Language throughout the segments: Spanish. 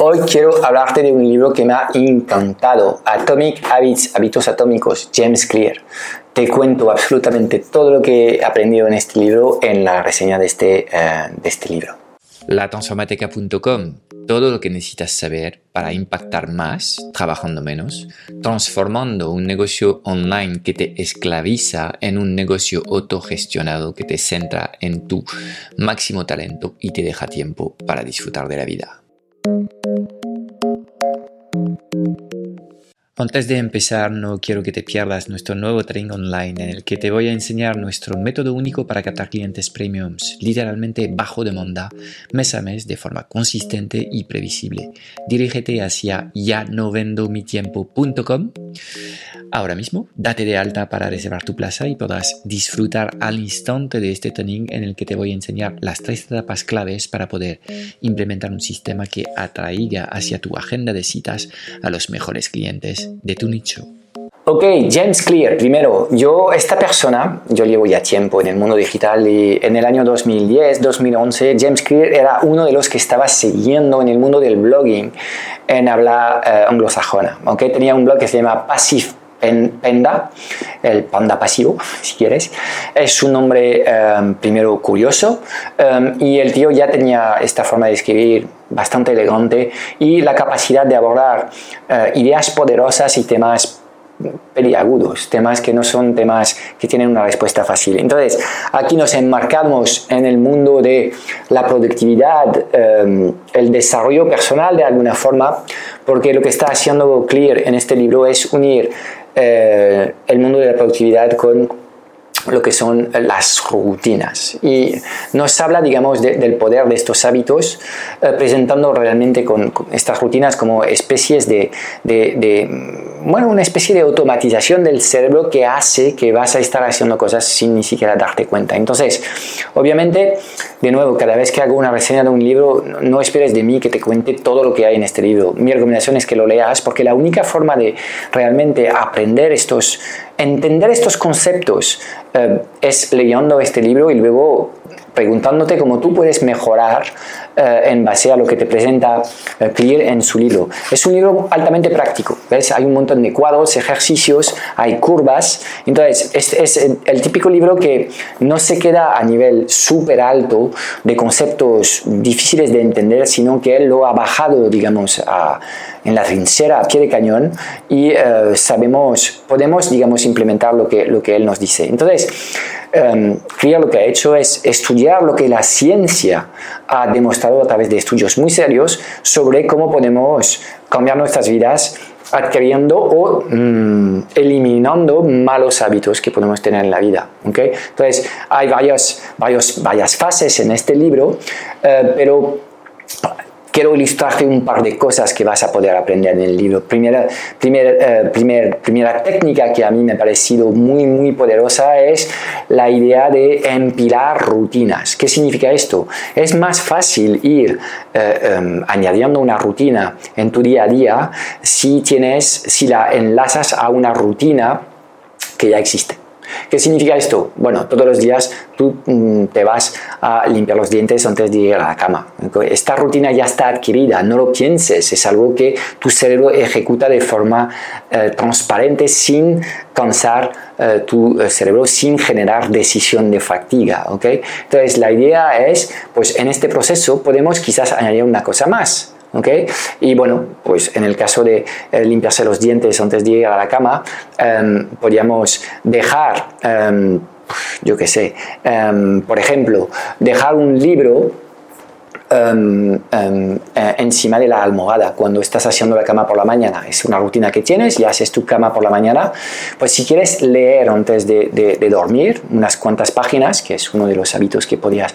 Hoy quiero hablarte de un libro que me ha encantado, Atomic Habits, Hábitos Atómicos, James Clear. Te cuento absolutamente todo lo que he aprendido en este libro en la reseña de este, uh, de este libro. Latransformateca.com, todo lo que necesitas saber para impactar más trabajando menos, transformando un negocio online que te esclaviza en un negocio autogestionado que te centra en tu máximo talento y te deja tiempo para disfrutar de la vida. Antes de empezar, no quiero que te pierdas nuestro nuevo training online en el que te voy a enseñar nuestro método único para captar clientes premiums, literalmente bajo demanda, mes a mes de forma consistente y previsible. Dirígete hacia ya no vendo mi Ahora mismo, date de alta para reservar tu plaza y podrás disfrutar al instante de este training en el que te voy a enseñar las tres etapas claves para poder implementar un sistema que atraiga hacia tu agenda de citas a los mejores clientes de tu nicho. Ok, James Clear, primero, yo, esta persona, yo llevo ya tiempo en el mundo digital y en el año 2010, 2011, James Clear era uno de los que estaba siguiendo en el mundo del blogging en habla eh, anglosajona. Okay? Tenía un blog que se llama Passive Penda, el panda pasivo, si quieres. Es un nombre em, primero curioso em, y el tío ya tenía esta forma de escribir bastante elegante y la capacidad de abordar eh, ideas poderosas y temas peliagudos, temas que no son temas que tienen una respuesta fácil. Entonces, aquí nos enmarcamos en el mundo de la productividad, em, el desarrollo personal de alguna forma, porque lo que está haciendo Clear en este libro es unir eh, el mundo de la productividad con lo que son las rutinas. Y nos habla, digamos, del poder de estos hábitos, eh, presentando realmente con, estas rutinas como especies de, de, bueno, una especie de automatización del cerebro que hace que vas a estar haciendo cosas sin ni siquiera darte cuenta. Entonces, obviamente, de nuevo, cada vez que hago una reseña de un libro, no esperes de mí que te cuente todo lo que hay en este libro. Mi recomendación es que lo leas porque la única forma de realmente aprender estos entender estos conceptos eh, es leyendo este libro y luego preguntándote cómo tú puedes mejorar eh, en base a lo que te presenta eh, Clear en su libro. Es un libro altamente práctico, ¿ves? Hay un montón de cuadros, ejercicios, hay curvas. Entonces, es, es el típico libro que no se queda a nivel súper alto de conceptos difíciles de entender, sino que él lo ha bajado, digamos, a, en la trinchera, a pie de cañón, y eh, sabemos, podemos, digamos, implementar lo que, lo que él nos dice. Entonces, um, lo que ha hecho es estudiar lo que la ciencia ha demostrado a través de estudios muy serios sobre cómo podemos cambiar nuestras vidas adquiriendo o mm, eliminando malos hábitos que podemos tener en la vida. ¿okay? Entonces, hay varias, varios, varias fases en este libro, eh, pero quiero ilustrarte un par de cosas que vas a poder aprender en el libro. Primera, eh, técnica que a mí me ha parecido muy, muy poderosa es la idea de empilar rutinas. ¿Qué significa esto? Es más fácil ir eh, em, añadiendo una rutina en tu día a día si, tienes, si la enlazas a una rutina que ya existe. ¿Qué significa esto? Bueno, todos los días tú mm, te vas a limpiar los dientes antes de ir a la cama. Esta rutina ya está adquirida, no lo pienses, es algo que tu cerebro ejecuta de forma eh, transparente sin cansar eh, tu eh, cerebro, sin generar decisión de fatiga. ¿okay? Entonces la idea es, pues en este proceso podemos quizás añadir una cosa más. ¿Okay? Y bueno, pues en el caso de eh, limpiarse los dientes antes de ir a la cama, em, podríamos dejar, em, yo qué sé, em, por ejemplo, dejar un libro Em, em, eh, encima de la almohada cuando estás haciendo la cama por la mañana. Es una rutina que tienes y haces tu cama por la mañana. Pues si quieres leer antes de, dormir unas cuantas páginas, que es uno de los hábitos que podrías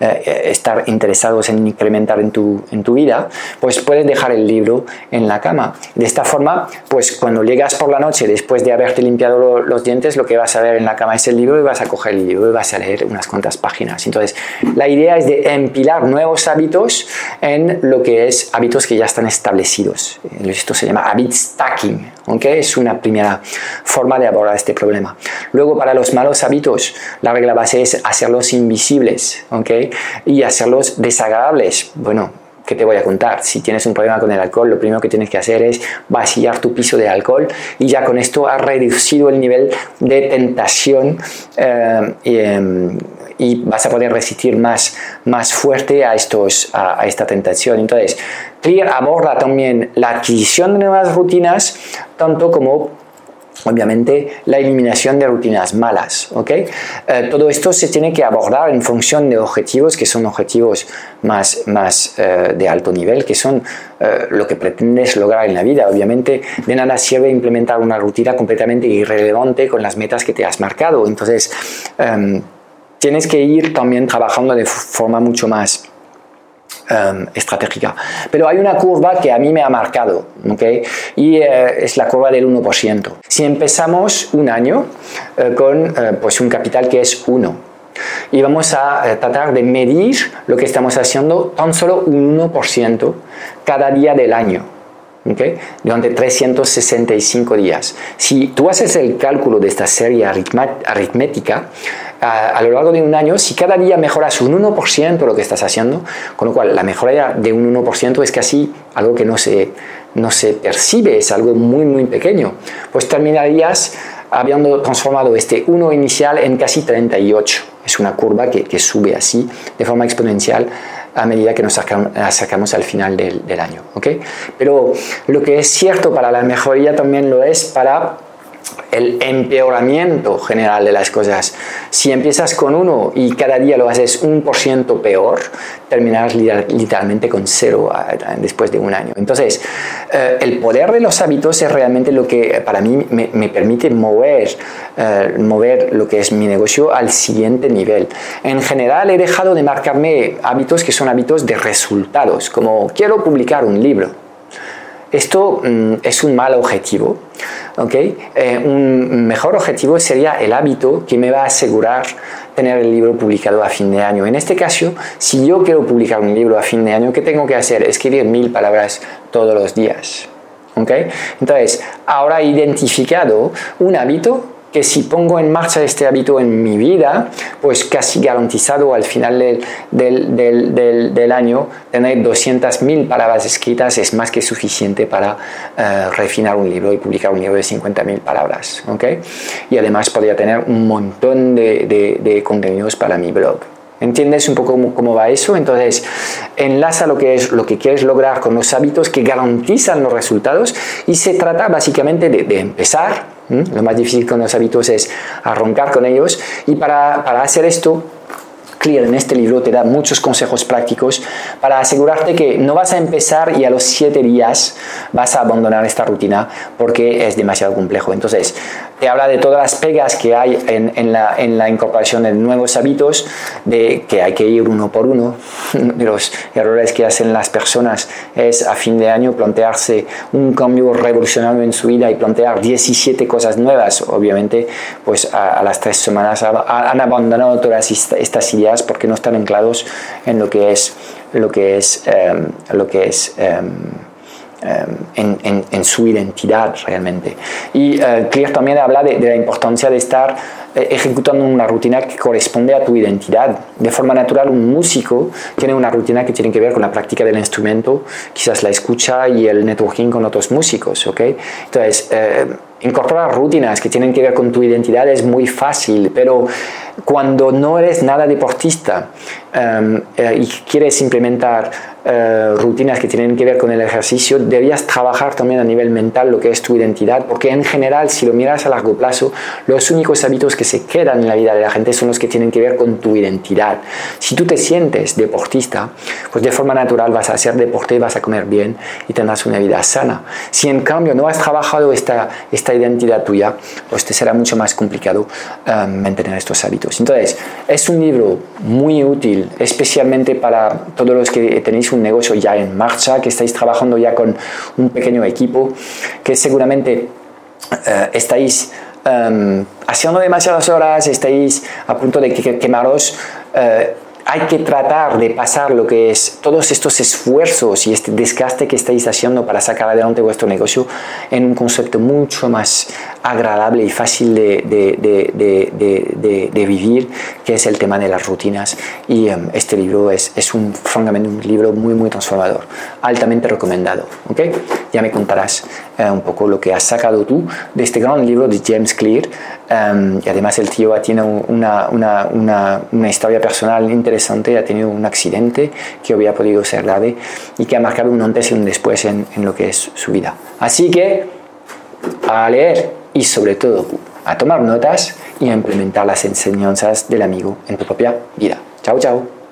eh, estar interesados en incrementar en tu, en tu vida, pues puedes dejar el libro en la cama. De esta forma, pues cuando llegas por la noche, después de haberte limpiado los dientes, lo que vas a ver en la cama es el libro y vas a coger el libro y vas a leer unas cuantas páginas. Entonces, la idea es de empilar nuevos hábitos hábitos en lo que es hábitos que ya están establecidos. Esto se llama habit stacking, ¿okay? es una primera forma de abordar este problema. Luego, para los malos hábitos, la regla base es hacerlos invisibles ¿okay? y hacerlos desagradables. Bueno, que te voy a contar. Si tienes un problema con el alcohol, lo primero que tienes que hacer es vaciar tu piso de alcohol y ya con esto has reducido el nivel de tentación eh, em, y, vas a poder resistir más, más fuerte a, estos, a, a esta tentación. Entonces, Clear aborda también la adquisición de nuevas rutinas, tanto como obviamente la eliminación de rutinas malas. ¿okay? Eh, todo esto se tiene que abordar en función de objetivos que son objetivos más, más eh, de alto nivel, que son eh, lo que pretendes lograr en la vida. Obviamente de nada sirve implementar una rutina completamente irrelevante con las metas que te has marcado. Entonces, em, tienes que ir también trabajando de forma mucho más Um, estratégica. Pero hay una curva que a mí me ha marcado, ¿okay? y eh, es la curva del 1%. Si empezamos un año eh, con eh, pues un capital que es 1, y vamos a tratar de medir lo que estamos haciendo tan solo un 1% cada día del año. ¿Okay? durante 365 días. Si tú haces el cálculo de esta serie aritmética, a, lo largo de un año, si cada día mejoras un 1% lo que estás haciendo, con lo cual la mejora de un 1% es casi algo que no se, no se percibe, es algo muy, muy pequeño, pues terminarías habiendo transformado este 1 inicial en casi 38. Es una curva que, que sube así de forma exponencial a medida que nos acercamos al final del, año. Pero lo que es cierto para la mejoría también lo es para el empeoramiento general de las cosas. Si empiezas con uno y cada día lo haces un por ciento peor, terminarás literalmente con cero después de un año. Entonces, eh, el poder de los hábitos es realmente lo que para mí me, permite mover, eh, mover lo que es mi negocio al siguiente nivel. En general, he dejado de marcarme hábitos que son hábitos de resultados, como quiero publicar un libro esto mm, es un mal objetivo. ¿okay? Eh, un mejor objetivo sería el hábito que me va a asegurar tener el libro publicado a fin de año. En este caso, si yo quiero publicar un libro a fin de año, ¿qué tengo que hacer? Escribir mil palabras todos los días. ¿okay? Entonces, ahora he identificado un hábito que si pongo en marcha este hábito en mi vida, pues casi garantizado al final del, del, del, año, tener 200.000 palabras escritas es más que suficiente para uh, refinar un libro y publicar un libro de 50.000 palabras. ¿okay? Y además podría tener un montón de, de contenidos para mi blog. ¿Entiendes un poco cómo, va eso? Entonces, enlaza lo que es lo que quieres lograr con los hábitos que garantizan los resultados y se trata básicamente de, empezar lo más difícil con los hábitos es arrancar con ellos y para, para hacer esto Clear en este libro te da muchos consejos prácticos para asegurarte que no vas a empezar y a los siete días vas a abandonar esta rutina porque es demasiado complejo. Entonces, te habla de todas las pegas que hay en, en, la, en la, incorporación de nuevos hábitos, de que hay que ir uno por uno. De los errores que hacen las personas es a fin de año plantearse un cambio revolucionario en su vida y plantear 17 cosas nuevas. Obviamente, pues a, las tres semanas han abandonado todas estas ideas porque no están anclados en lo que es lo que es em, lo que es em, em, en, su identidad realmente. Y Clear también habla de, la importancia de estar eh, ejecutando una rutina que corresponde a tu identidad. De forma natural, un músico tiene una rutina que tiene que ver con la práctica del instrumento, quizás la escucha y el networking con otros músicos. ¿okay? Entonces, eh, incorporar rutinas que tienen que ver con tu identidad es muy fácil, pero cuando no eres nada deportista um, eh, y quieres implementar uh, rutinas que tienen que ver con el ejercicio, deberías trabajar también a nivel mental lo que es tu identidad, porque en general, si lo miras a largo plazo, los únicos hábitos que se quedan en la vida de la gente son los que tienen que ver con tu identidad. Si tú te sientes deportista, pues de forma natural vas a hacer deporte, vas a comer bien y tendrás una vida sana. Si en cambio no has trabajado esta, esta identidad tuya, pues te será mucho más complicado um, mantener estos hábitos. Entonces, es un libro muy útil, especialmente para todos los que tenéis un negocio ya en marcha, que estáis trabajando ya con un pequeño equipo, que seguramente uh, estáis um, haciendo demasiadas horas, estáis a punto de quemaros. Uh, hay que tratar de pasar lo que es todos estos esfuerzos y este desgaste que estáis haciendo para sacar adelante vuestro negocio en un concepto mucho más agradable y fácil de, de, de vivir, que es el tema de las rutinas. Y em, este libro es, es, un, francamente un libro muy, muy transformador, altamente recomendado. ¿okay? Ya me contarás eh, un poco lo que has sacado tú de este gran libro de James Clear. Em, y además el tío tiene una, una, una, una historia personal interesante ha tenido un accidente que había podido ser grave y que ha marcado un antes y un después en, en lo que es su vida. Así que a leer y sobre todo a tomar notas y a implementar las enseñanzas del amigo en tu propia vida. Chao, chao.